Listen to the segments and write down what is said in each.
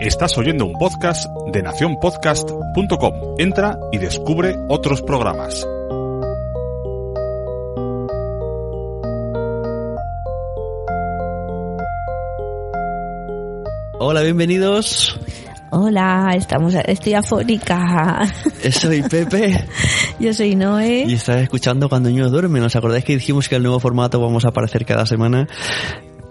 Estás oyendo un podcast de nacionpodcast.com. Entra y descubre otros programas. Hola, bienvenidos. Hola, estamos, estoy afónica. Soy Pepe Yo soy Noé. y estás escuchando Cuando niños duermen. ¿Os acordáis que dijimos que el nuevo formato vamos a aparecer cada semana?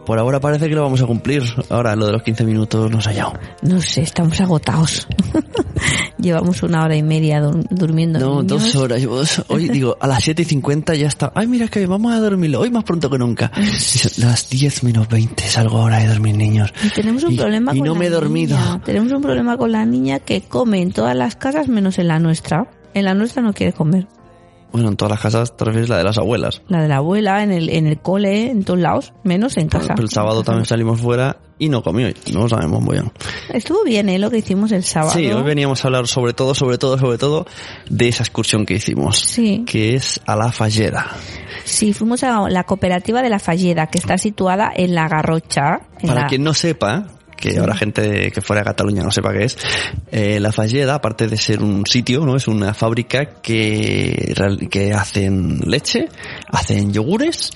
Por ahora parece que lo vamos a cumplir. Ahora lo de los 15 minutos nos ha hallado. No sé, estamos agotados. Llevamos una hora y media dur- durmiendo. No, niños. dos horas. dos- Hoy digo, a las 7 y 50 ya está. Ay, mira que vamos a dormir hoy más pronto que nunca. Las 10 menos 20 salgo ahora de dormir, niños. Y tenemos un Y- problema y con no la me he dormido. niña. Tenemos un problema con la niña que come en todas las casas menos en la nuestra. En la nuestra no quiere comer. Bueno, en todas las casas te refieres la de las abuelas. La de la abuela, en el, en el cole, en todos lados, menos en casa. Pero el sábado también salimos fuera y no comió. No lo sabemos muy bien. Estuvo bien, ¿eh? Lo que hicimos el sábado. Sí, hoy veníamos a hablar sobre todo, sobre todo, sobre todo de esa excursión que hicimos. Sí. Que es a la Falleda. Sí, fuimos a la cooperativa de la Falleda, que está situada en la Garrocha. en Para la- quien no sepa, que ahora gente que fuera de Cataluña no sepa qué es, eh, la Falleda, aparte de ser un sitio, no es una fábrica que, que hacen leche, hacen yogures,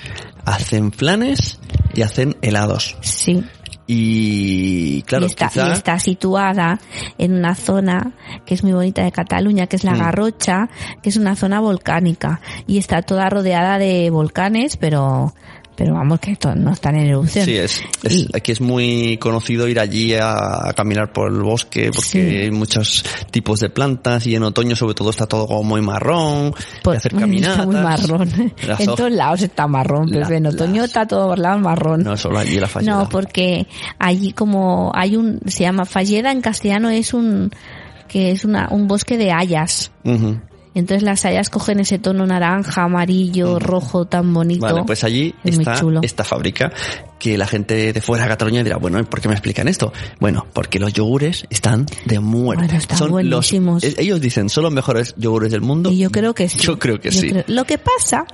hacen flanes y hacen helados. Sí. Y claro, y, está, quizá- y está situada en una zona que es muy bonita de Cataluña, que es la Mm. Garrocha, que es una zona volcánica. Y está toda rodeada de volcanes, pero, pero vamos, que esto no están en erupción. Sí, es, es- Y- aquí es muy conocido ir allí a, a caminar por el bosque porque Sí. hay muchos tipos de plantas y en otoño sobre todo está todo como muy marrón Pues, y hacer está caminatas. muy marrón. Las en todos lados está marrón, La- pero en otoño las- está todo por lados marrón. No, solo allí la falleda. No, porque allí como hay un, se llama Falleda en castellano es un, que es una, un bosque de hayas. Y entonces las hayas cogen ese tono naranja, amarillo, rojo tan bonito. Vale, pues allí Es está esta fábrica que la gente de fuera de Cataluña dirá, bueno, ¿y ¿por qué me explican esto? Bueno, porque los yogures están de muerte. Bueno, están son buenísimos. los, eh, ellos dicen, son los mejores yogures del mundo. Y yo creo que sí. Yo creo que Yo sí. creo- Lo que pasa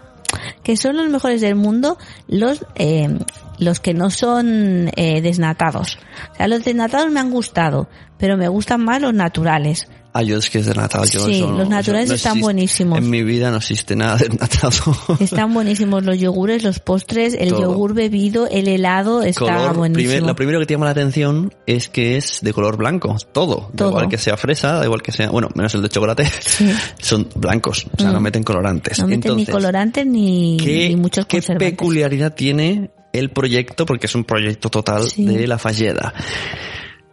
que son los mejores del mundo los eh, los que no son eh, desnatados. O sea, los desnatados me han gustado, pero me gustan más los naturales. Ah, yo es que es desnatado. Yo Sí, no- los naturales no están existe. buenísimos. En mi vida no existe nada desnatado. Están buenísimos los yogures, los postres, el Todo. yogur bebido, el helado está color, buenísimo. primer- lo primero que te llama la atención es que es de color blanco, todo. Da Todo. igual que sea fresa, da igual que sea, bueno, menos el de chocolate, Sí. son blancos, o sea, Mm. no meten colorantes. no meten ni Entonces, colorantes ni, ¿qué, ni muchos qué conservantes. peculiaridad tiene el proyecto? Porque es un proyecto total Sí. de la Falleda.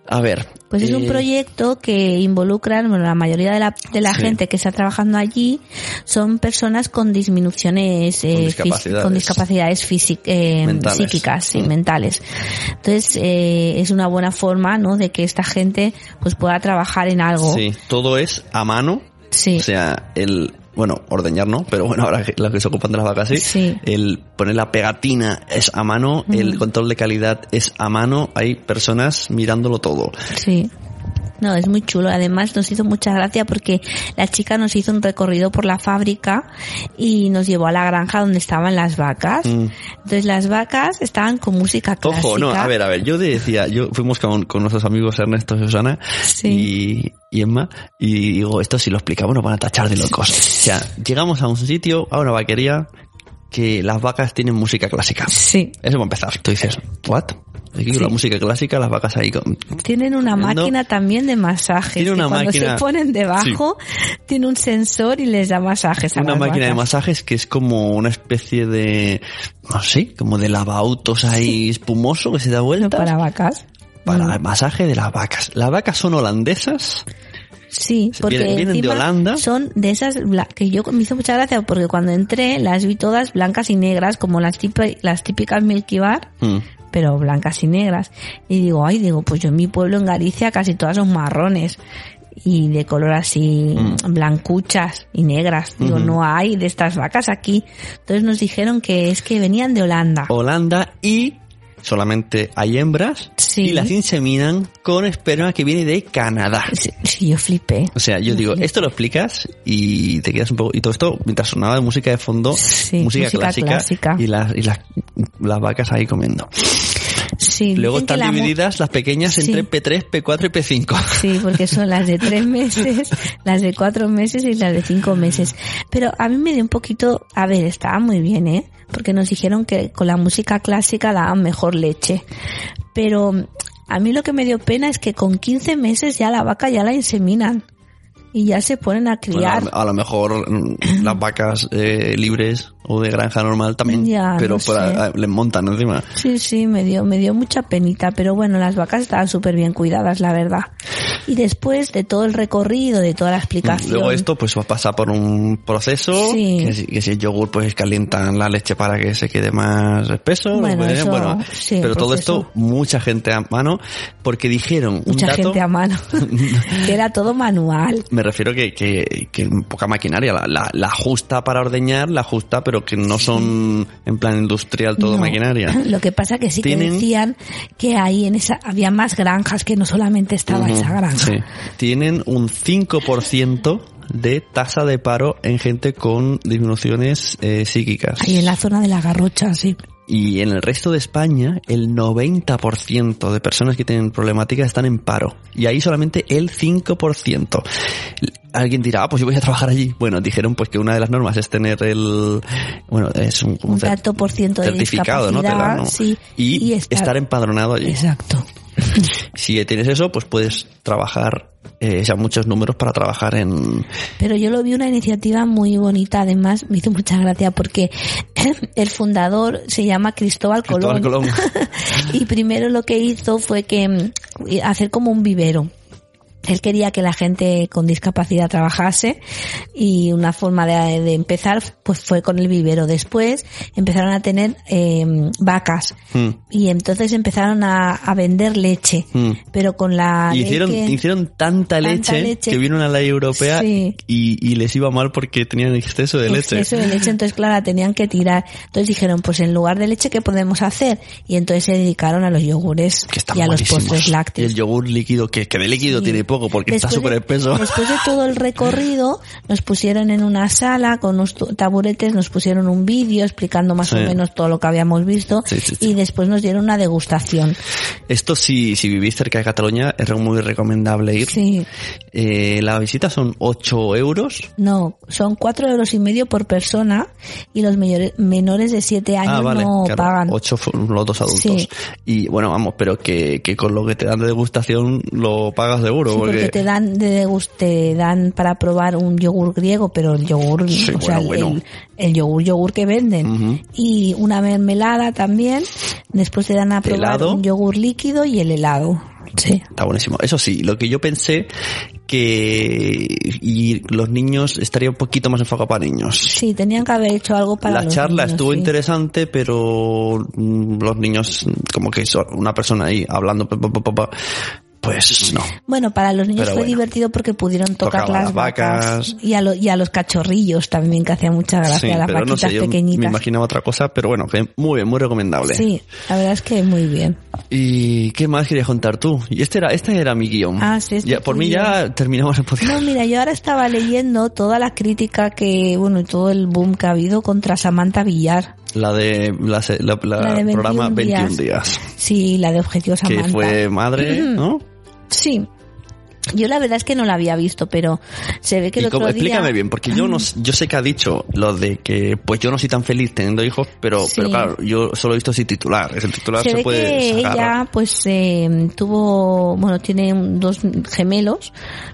A ver. Pues es un eh, proyecto que involucra, bueno, la mayoría de la, de la Sí. gente que está trabajando allí son personas con disminuciones, eh, Con discapacidades. con discapacidades eh, psíquicas y Mm. mentales. Entonces, eh, es una buena forma, ¿no? De que esta gente, pues pueda trabajar en algo. Sí, todo es a mano. Sí. O sea, el, bueno, ordeñar no, pero bueno, ahora los que se ocupan de las vacas sí. Sí. El poner la pegatina es a mano, el control de calidad es a mano, hay personas mirándolo todo. Sí. No, es muy chulo. Además nos hizo mucha gracia porque la chica nos hizo un recorrido por la fábrica y nos llevó a la granja donde estaban las vacas. Mm. Entonces las vacas estaban con música clásica. Ojo, no, a ver, a ver, yo decía, yo fuimos con, con nuestros amigos Ernesto y Susana Sí. y, y Emma y digo, esto si lo explicamos nos van a tachar de locos. O sea, llegamos a un sitio, a una vaquería, que las vacas tienen música clásica. Sí. Eso va a empezar. Tú dices, ¿what? Aquí Sí. la música clásica, las vacas ahí con... Tienen una No. máquina también de masajes. Tiene que una cuando máquina- se ponen debajo, tiene un sensor y les da masajes a Una las máquina de vacas. masajes que es como una especie de, no sé, como de lavautos ahí espumoso que se da vueltas. Para vacas. para Mm. el masaje de las vacas. Las vacas son holandesas. Sí, Se porque vienen- vienen de Holanda. son de esas que yo me hizo mucha gracia porque cuando entré las vi todas blancas y negras como las, las típicas Milky Bar, Mm. pero blancas y negras. Y digo, ay, digo, pues yo en mi pueblo en Galicia casi todas son marrones y de color así Mm. blancuchas y negras. Digo, no hay de estas vacas aquí. Entonces nos dijeron que es que venían de Holanda. Holanda y solamente hay hembras Sí. y las inseminan con esperma que viene de Canadá. Sí, sí, yo flipé. O sea, yo digo, esto lo explicas y te quedas un poco... Y todo esto mientras sonaba de música de fondo, Sí, música, música clásica, clásica. y, las, y las, las vacas ahí comiendo. Sí, Luego están la divididas las pequeñas Sí. entre P3, P4 y P5. Sí, porque son las de tres meses, las de cuatro meses y las de cinco meses. Pero a mí me dio un poquito, a ver, estaba muy bien, ¿eh? Porque nos dijeron que con la música clásica daban mejor leche. Pero a mí lo que me dio pena es que con 15 meses ya la vaca ya la inseminan. Y ya se ponen a criar. a, a lo mejor mm, las vacas eh, libres o de granja normal también, Ya, pero no les montan encima. Sí, sí, me dio, me dio mucha penita, pero bueno, las vacas estaban súper bien cuidadas, la verdad. Y después de todo el recorrido, de toda la explicación. Luego esto pues va a pasar por un proceso Sí. que, si, que si el yogur pues calientan la leche para que se quede más espeso. Bueno, pues, eso, bueno, sí, pero todo esto mucha gente a mano porque dijeron un mucha dato, gente a mano. que era todo manual. me refiero que, que, que poca maquinaria, la, la, la justa para ordeñar, la justa pero que no son en plan industrial todo No. maquinaria. Lo que pasa que sí que Tienen- decían que ahí en esa había más granjas, que no solamente estaba esa granja. Sí. Tienen un 5% de tasa de paro en gente con disminuciones eh, psíquicas. Ahí en la zona de la garrocha, sí. Y en el resto de España, el 90% de personas que tienen problemáticas están en paro. Y ahí solamente el 5%. Alguien dirá, ah, pues yo voy a trabajar allí. Bueno, dijeron pues que una de las normas es tener el, bueno, es un, tanto por ciento de certificado, ¿no? Te dan, ¿no? sí, Y, y estar, estar- empadronado allí. Exacto. Si tienes eso, pues puedes trabajar, eh, sea, muchos números para trabajar en, Pero yo lo vi una iniciativa muy bonita, además me hizo mucha gracia porque el fundador se llama Cristóbal Colón. Cristóbal Colón. y primero lo que hizo fue que mm, hacer como un vivero. Él quería que la gente con discapacidad trabajase y una forma de, de empezar pues fue con el vivero. Después empezaron a tener eh, vacas Mm. y entonces empezaron a, a vender leche, Mm. pero con la Y hicieron, que- hicieron tanta, tanta leche, leche. que vino una ley europea Sí. y, y les iba mal porque tenían exceso de leche. exceso de leche, entonces claro, la tenían que tirar. Entonces dijeron, pues en lugar de leche, ¿qué podemos hacer? Y entonces se dedicaron a los yogures Que y a los postres Y lácteos. el yogur líquido, que, que de líquido Sí. tiene poco porque está súper de- espeso. Después de todo el recorrido, nos pusieron en una sala con unos taburetes, nos pusieron un vídeo explicando más Sí. o menos todo lo que habíamos visto Sí, sí, sí. y después nos dieron una degustación. Esto si, si vivís cerca de Cataluña es muy recomendable ir. Sí, Eh, la visita son 8 euros. no, son cuatro euros y medio por persona y los menores de siete años ah, vale, no claro, pagan. 8 los dos adultos. Sí. Y bueno, vamos, pero que, que con lo que te dan de degustación lo pagas seguro. Sí, porque porque te dan de degust- te dan para probar un yogur griego, pero el yogur, Sí, o sea, bueno, el, el yogur yogur que venden y una mermelada también. Después te dan a probar Helado. un yogur líquido y el helado. Sí. Está buenísimo. Eso sí, lo que yo pensé que y los niños estaría un poquito más enfocado para niños. Sí, tenían que haber hecho algo para La los charla niños, estuvo sí. interesante, pero mm, los niños, como que son una persona ahí hablando, pa, pa, pa, pa, pa, pues no. Bueno, para los niños Pero fue bueno. divertido porque pudieron tocar las vacas, vacas. y, a lo- y a los cachorrillos también, que hacía mucha gracia, Sí, a las pero no vaquitas sé, yo me pequeñitas. imaginaba otra cosa, pero bueno, que muy bien, muy recomendable. Sí, la verdad es que muy bien. ¿Y qué más querías contar tú? Y este era, este era mi guion. Ah, sí, este Ya, por mí ya terminamos el podcast. No, mira, yo ahora estaba leyendo toda la crítica que, bueno, y todo el boom que ha habido contra Samantha Villar. La de la, la- la La de 21 programa 21 días. días. Sí, la de Objetivo Samantha. Que fue madre, ¿no? Sí. Yo la verdad es que no la había visto, pero se ve que el otro cómo- día... explícame bien, porque yo no, yo sé que ha dicho lo de que pues yo no soy tan feliz teniendo hijos, pero, Sí. pero claro, yo solo he visto ese titular. Ese titular se, se ve puede que sacar. ella pues eh, tuvo bueno tiene dos gemelos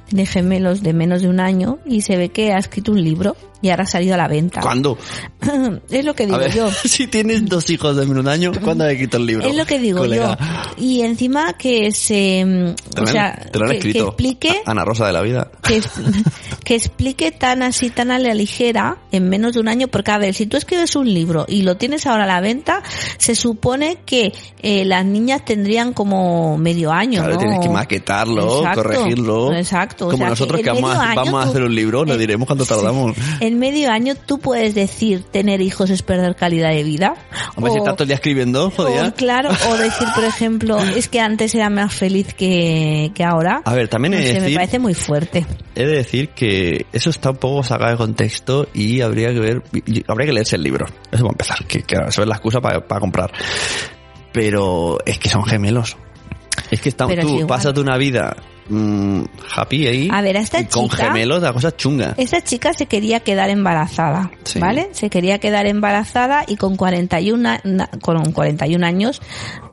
tiene gemelos de menos de un año y se ve que ha escrito un libro y ahora ha salido a la venta ¿Cuándo? es lo que A digo ver, yo si tienes dos hijos de menos de un año, ¿cuándo le quito el libro? es lo que digo colega? yo y encima que se Te o sea te lo han que, explique Ana Rosa de la vida. que, que explique tan así, tan a la ligera, en menos de un año, porque a ver, si tú escribes un libro y lo tienes ahora a la venta, se supone que eh, las niñas tendrían como medio año, Claro, ¿no? tienes que maquetarlo, Exacto, corregirlo. Exacto. o Como sea, nosotros que vamos, a, vamos hacer un libro, en- diremos cuánto tardamos. En medio año tú puedes decir tener hijos es perder calidad de vida. Hombre, si O- estás todo el día escribiendo, joder. claro, o decir, por ejemplo, es que antes era más feliz que, que ahora. A ver, también No he de sé, me decir- parece muy fuerte. He de decir que eso está un poco sacado de contexto y habría que ver, habría que leerse el libro. Eso va a empezar, que, que eso es la excusa para, para comprar. pero es que son gemelos. Es que estamos, Pero es tú pasas de una vida mm, happy ahí A ver, a esta y con chica- gemelos la cosa chunga. Esa chica se quería quedar embarazada, Sí. ¿vale? Se quería quedar embarazada y con 41, a- na- con 41 años,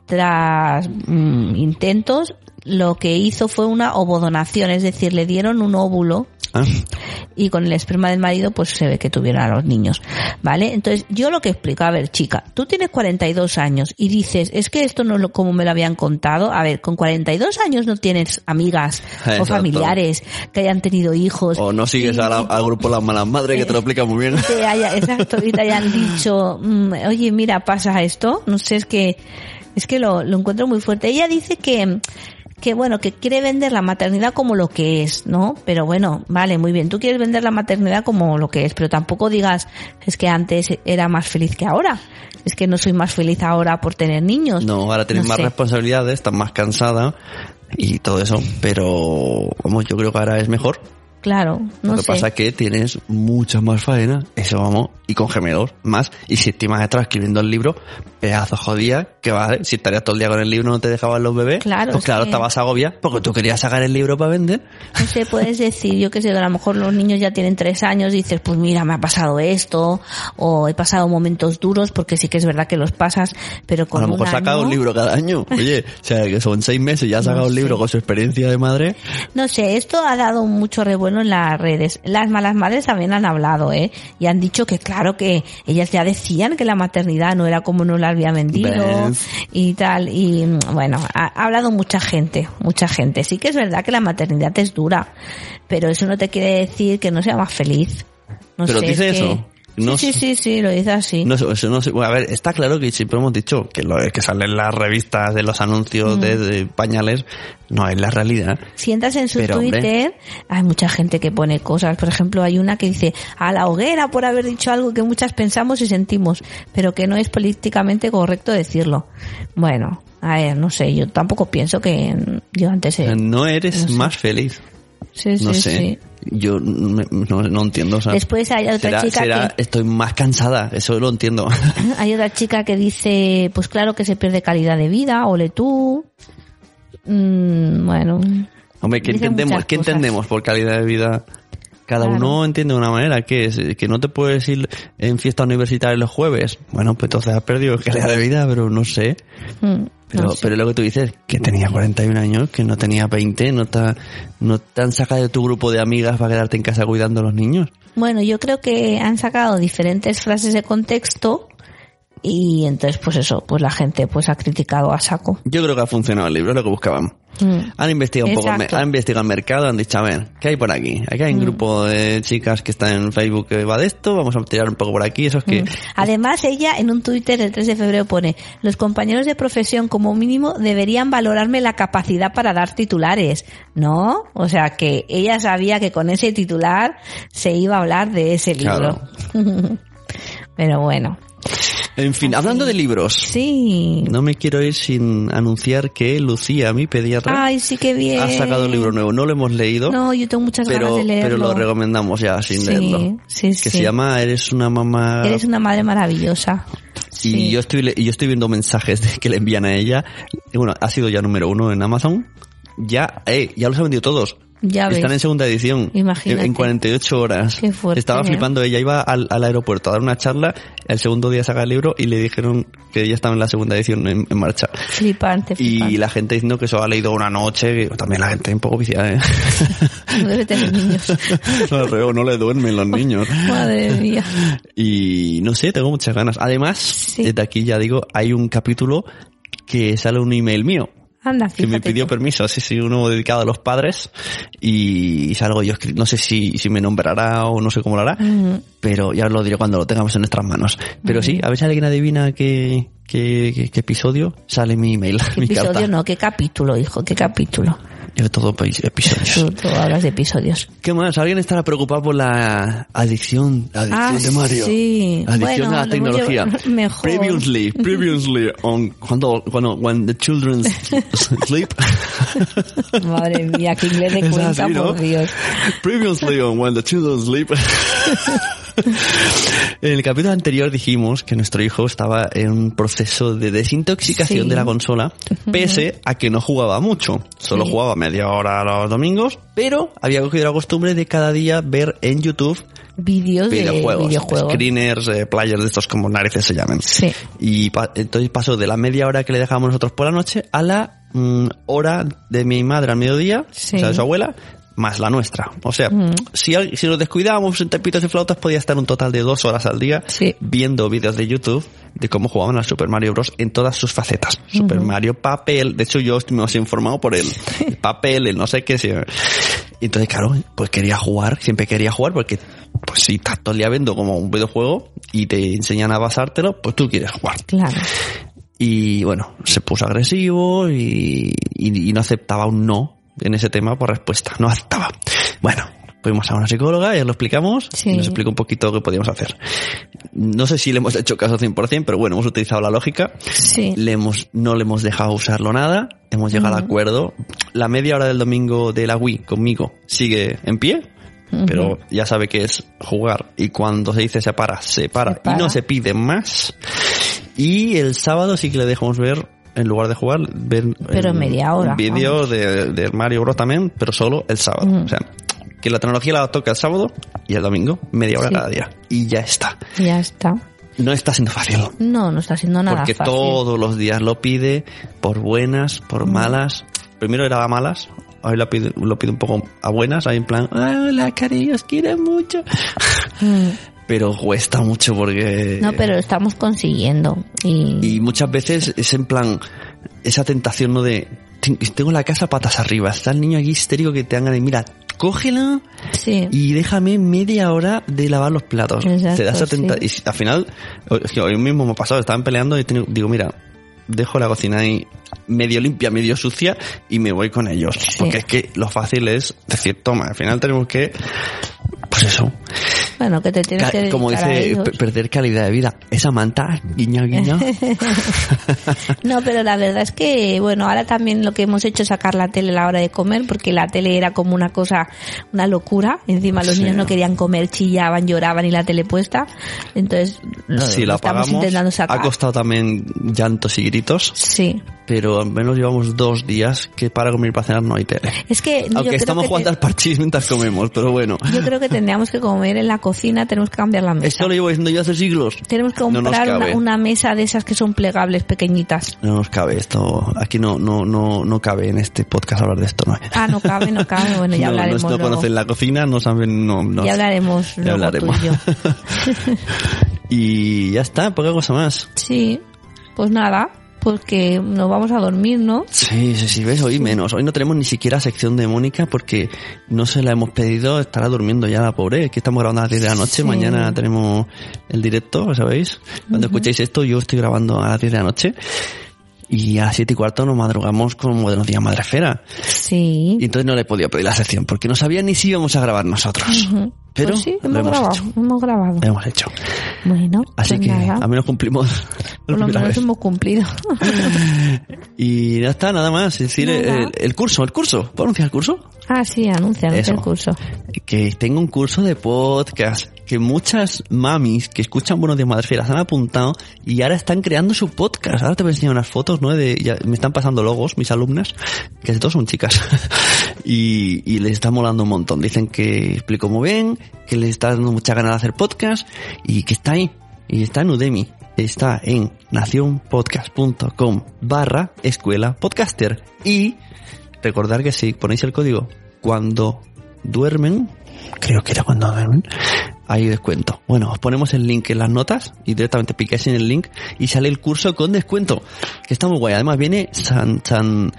tras mm, intentos, lo que hizo fue una ovodonación, es decir, le dieron un óvulo Ah, y con el esperma del marido pues se ve que tuvieron a los niños, ¿vale? Entonces yo lo que explico, a ver chica, tú tienes 42 años y dices, es que esto no es lo como me lo habían contado, a ver, con 42 años no tienes amigas o Exacto. familiares que hayan tenido hijos. O no sigues y- a la- al grupo Las Malas Madres que te lo explica muy bien. te haya, exacto, y te hayan dicho, mm, oye, mira, pasa esto, no sé, es que, es que lo, lo encuentro muy fuerte. Ella dice que, que bueno, que quiere vender la maternidad como lo que es, ¿no? Pero bueno, vale, muy bien, tú quieres vender la maternidad como lo que es, pero tampoco digas, es que antes era más feliz que ahora, es que no soy más feliz ahora por tener niños. No, ahora tienes No más sé. responsabilidades, estás más cansada y todo eso, pero vamos, yo creo que ahora es mejor. Claro, no Lo que sé. pasa es que tienes mucha más faena, eso vamos, y con gemelos más. Y si encima detrás escribiendo el libro, pedazo jodía, que vale, si estarías todo el día con el libro no te dejaban los bebés, Claro, pues es claro, que- estabas agobiada porque tú querías sacar el libro para vender. No sé, puedes decir, yo qué sé, a lo mejor los niños ya tienen tres años y dices, pues mira, me ha pasado esto, o he pasado momentos duros, porque sí que es verdad que los pasas, pero A con lo mejor un saca año- un libro cada año. Oye, o sea, que son seis meses y ya ha sacado No un libro sé. con su experiencia de madre. No sé, esto ha dado mucho revuelo en las redes. Las malas madres también han hablado, ¿eh? Y han dicho que claro que ellas ya decían que la maternidad no era como no la había vendido ¿Ves? y tal. Y bueno, ha, ha hablado mucha gente, mucha gente. Sí que es verdad que la maternidad es dura, pero eso no te quiere decir que no sea más feliz. No ¿Pero sé, dice que- eso? No sí, sí, sí, sí, lo dice así. No no. Bueno, a ver, está claro que siempre hemos dicho que lo que sale en las revistas de los anuncios Mm. de, de pañales no es la realidad. Si entras en su Pero, hombre. Twitter, hay mucha gente que pone cosas. Por ejemplo, hay una que dice a la hoguera por haber dicho algo que muchas pensamos y sentimos, pero que no es políticamente correcto decirlo. Bueno, a ver, no sé, yo tampoco pienso que yo antes... No eres no sé. más feliz. Sí, sí, No sé. sí. Yo no, no- no entiendo. O sea, Después hay otra será- chica será, que- estoy más cansada. Eso lo entiendo. Hay otra chica que dice, pues claro que se pierde calidad de vida, ole tú. Mm, bueno, Hombre, ¿qué entendemos, ¿qué entendemos por calidad de vida? Cada Claro. uno entiende de una manera, que es que no te puedes ir en fiesta universitaria los jueves. Bueno, pues entonces has perdido calidad de vida, pero no sé. mm, Pero, no sé. pero lo que tú dices, que tenía 41 años, que no tenía 20, no te, no te han sacado de tu grupo de amigas para quedarte en casa cuidando a los niños. Bueno, yo creo que han sacado diferentes frases de contexto y entonces pues eso, pues la gente pues ha criticado a saco. Yo creo que ha funcionado el libro, es lo que buscaban. Mm. Han investigado un poco, han investigado el mercado, han dicho, a ver, ¿qué hay por aquí? Aquí Mm. hay un grupo de chicas que están en Facebook que va de esto, vamos a tirar un poco por aquí, eso es que... Mm. Además, ella en un Twitter el 3 de febrero pone, los compañeros de profesión como mínimo deberían valorarme la capacidad para dar titulares, ¿no? O sea que ella sabía que con ese titular se iba a hablar de ese libro. Pero bueno, En fin, hablando de libros, sí. no me quiero ir sin anunciar que Lucía, mi pediatra, Ay, sí bien. ha sacado un libro nuevo. No lo hemos leído, No, yo tengo muchas pero, ganas de leerlo. pero lo recomendamos ya sin Sí, leerlo. sí, que se llama Eres una mamá... Eres una madre maravillosa. Y yo estoy yo estoy viendo mensajes de- que le envían a ella. Bueno, ha sido ya número uno en Amazon. Ya, eh, ya los ha vendido todos. Ya ves. Están en segunda edición. Imagínate. En 48 horas. Qué fuerte, Estaba ¿eh? flipando. Ella iba al, al aeropuerto a dar una charla. El segundo día saca el libro y le dijeron que ya estaba en la segunda edición en, en marcha. Flipante, flipante. Y la gente diciendo que eso ha leído una noche. que También la gente un poco viciada, ¿eh? No debe tener niños. no, reo, no le duermen los niños. Madre mía. Y no sé, tengo muchas ganas. Además, Sí. desde aquí ya digo, hay un capítulo que sale un email mío Anda, que me pidió tú. permiso, sí, sí, uno dedicado a los padres y salgo yo no sé si, si me nombrará o no sé cómo lo hará, Mm. pero ya os lo diré cuando lo tengamos en nuestras manos. Pero sí, a ver si alguien adivina qué, qué, qué- qué episodio sale mi email, ¿Qué mi episodio carta. no? ¿Qué capítulo, hijo? ¿Qué capítulo? Yo todo episodios. Tú, tú hablas de episodios. ¿Qué más? ¿Alguien estará preocupado por la adicción, adicción Ah, de Mario? sí. Adicción Bueno, a la tecnología. mejor. Previously, previously on cuando, cuando when the children sleep. Madre mía, qué inglés de cuenta, así, ¿no? por Dios. Previously on when the children sleep. en el capítulo anterior dijimos que nuestro hijo estaba en un proceso de desintoxicación Sí. de la consola, pese a que no jugaba mucho. Solo Sí. jugaba media hora los domingos, pero había cogido la costumbre de cada día ver en YouTube Vídeos de videojuegos, videojuegos. screeners, eh, players de estos como narices se llaman. Sí. Y pa- entonces pasó de la media hora que le dejábamos nosotros por la noche a la mm, hora de mi madre al mediodía, Sí. o sea, de su abuela, más la nuestra. O sea, Mm. si, si nos descuidábamos en tapitos y flautas, podía estar un total de dos horas al día Sí. viendo vídeos de YouTube de cómo jugaban al Super Mario Bros. en todas sus facetas. Super Mario, papel, de hecho yo me he informado por el, el papel, el no sé qué. Y entonces, claro, pues quería jugar, siempre quería jugar porque, pues si estás todo el día viendo como un videojuego y te enseñan a basártelo, pues tú quieres jugar. Claro. Y bueno, se puso agresivo y, y- y no aceptaba un no en ese tema por respuesta. No aceptaba. Bueno, fuimos a una psicóloga, ya lo explicamos, Sí. y nos explicó un poquito qué podíamos hacer. No sé si le hemos hecho caso 100%, pero bueno, hemos utilizado la lógica. Sí. Le hemos, no le hemos dejado usarlo nada, hemos llegado al acuerdo. La media hora del domingo de la Wii conmigo sigue en pie, pero ya sabe que es jugar y cuando se dice se para, se para, Se para. y no se pide más. Y el sábado sí que le dejamos ver, en lugar de jugar, ver Pero media hora, un vídeo de, de Mario Bros también, pero solo el sábado. O sea, que la tecnología la toca el sábado y el domingo, media hora Sí. cada día. Y ya está. Ya está. No está siendo fácil. No, no está haciendo nada Porque fácil. todos los días lo pide, por buenas, por Mm. malas. Primero era a malas, hoy lo pide, lo pide un poco a buenas, ahí en plan, hola cariño, os quiero mucho. Pero cuesta mucho porque... No, pero lo estamos consiguiendo. Y, Y muchas veces es en plan, esa tentación no de, "Ten- tengo la casa patas arriba, está el niño aquí histérico que te dan ganas de, mira, cógela sí. y déjame media hora de lavar los platos. Exacto, Te da esa sí. Y al final, hoy mismo me ha pasado, estaban peleando y he tenido- digo, mira, dejo la cocina ahí medio limpia, medio sucia y me voy con ellos. Porque es que lo fácil es decir, toma, al final tenemos que, pues eso, Bueno, que te tienes ca- que dedicar como a dice, ellos. perder calidad de vida. Esa manta, guiña, guiña. No, pero la verdad es que, bueno, ahora también lo que hemos hecho es sacar la tele a la hora de comer, porque la tele era como una cosa, una locura. Encima los Sí. niños no querían comer, chillaban, lloraban y la tele puesta. Entonces, lo, si lo la estamos apagamos, intentando sacar. ha costado también llantos y gritos, Sí. Pero al menos llevamos dos días que para comer y para cenar no hay tele. Es que yo Aunque creo estamos que jugando te- al parchís mientras comemos, pero bueno. yo creo que tendríamos que comer en la cocina, tenemos que cambiar la mesa. Esto lo llevo diciendo yo hace siglos. Tenemos que No comprar una, mesa de esas que son plegables, pequeñitas. No nos cabe esto. Aquí no, no, no, no cabe en este podcast hablar de esto, ¿no? Ah, no cabe, no cabe. Bueno, ya no, no- hablaremos no, luego. conocen la cocina, no saben, no, no. Ya hablaremos Ya hablaremos. tú y yo. y ya está, poca cosa más. Sí, pues nada, pues que nos vamos a dormir, ¿no? Sí, sí, sí, ves, hoy menos. Hoy no tenemos ni siquiera sección de Mónica porque no se la hemos pedido, estará durmiendo ya la pobre. Es que estamos grabando a las 10 de la noche, Sí. mañana tenemos el directo, ¿sabéis? Cuando escuchéis esto, yo estoy grabando a las 10 de la noche. Y a las 7 y cuarto nos madrugamos con Buenos Días Madrefera. Sí. Y entonces no le he podido pedir la sección porque no sabía ni si íbamos a grabar nosotros. Ujú. Pero Pues sí, lo hemos hemos grabado, hecho. hemos grabado. Lo hemos hecho. Bueno, Así pues que nada, a menos cumplimos por lo menos vez. hemos cumplido. Y ya está, nada más. Es decir, el, el curso, el curso. ¿Puedo anunciar el curso? Ah, sí, anuncia, el curso. Que tengo un curso de podcast que muchas mamis que escuchan Buenos Días Madrefera se han apuntado y ahora están creando su podcast. Ahora te voy a enseñar unas fotos, ¿no? De, ya me están pasando logos, mis alumnas, que todos son chicas. y, y les está molando un montón. Dicen que explico muy bien, que les está dando mucha ganas de hacer podcast y que está ahí. Y está en Udemy. Está en nacionpodcast.com barra escuela podcaster. Y recordar que si ponéis el código cuando duermen, creo que era cuando duermen, hay descuento. Bueno, os ponemos el link en las notas y directamente picáis en el link y sale el curso con descuento, que está muy guay. Además viene San, San,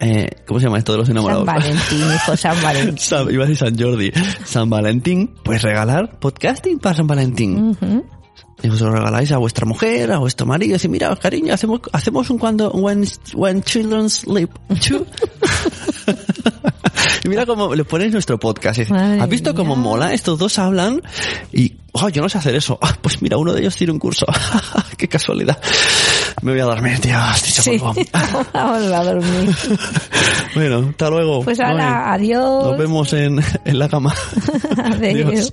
eh, ¿cómo se llama esto de los San enamorados? Valentín, hijo San Valentín. San- iba a decir San Jordi. San Valentín, pues regalar podcasting para San Valentín. Ujú. Y os lo regaláis a vuestra mujer, a vuestro marido, y decís, mira, cariño, hacemos, hacemos un cuando, when, when children sleep. Y mira cómo le ponéis nuestro podcast. Y dice, Madre ¿Has visto cómo mola? Estos dos hablan y, oh, yo no sé hacer eso. Ah, pues mira, uno de ellos tiene un curso. Qué casualidad. Me voy a dormir, tío. Sí, vamos a dormir. bueno, hasta luego. Pues ahora, adiós. Nos vemos en, en la cama. Adiós. Adiós.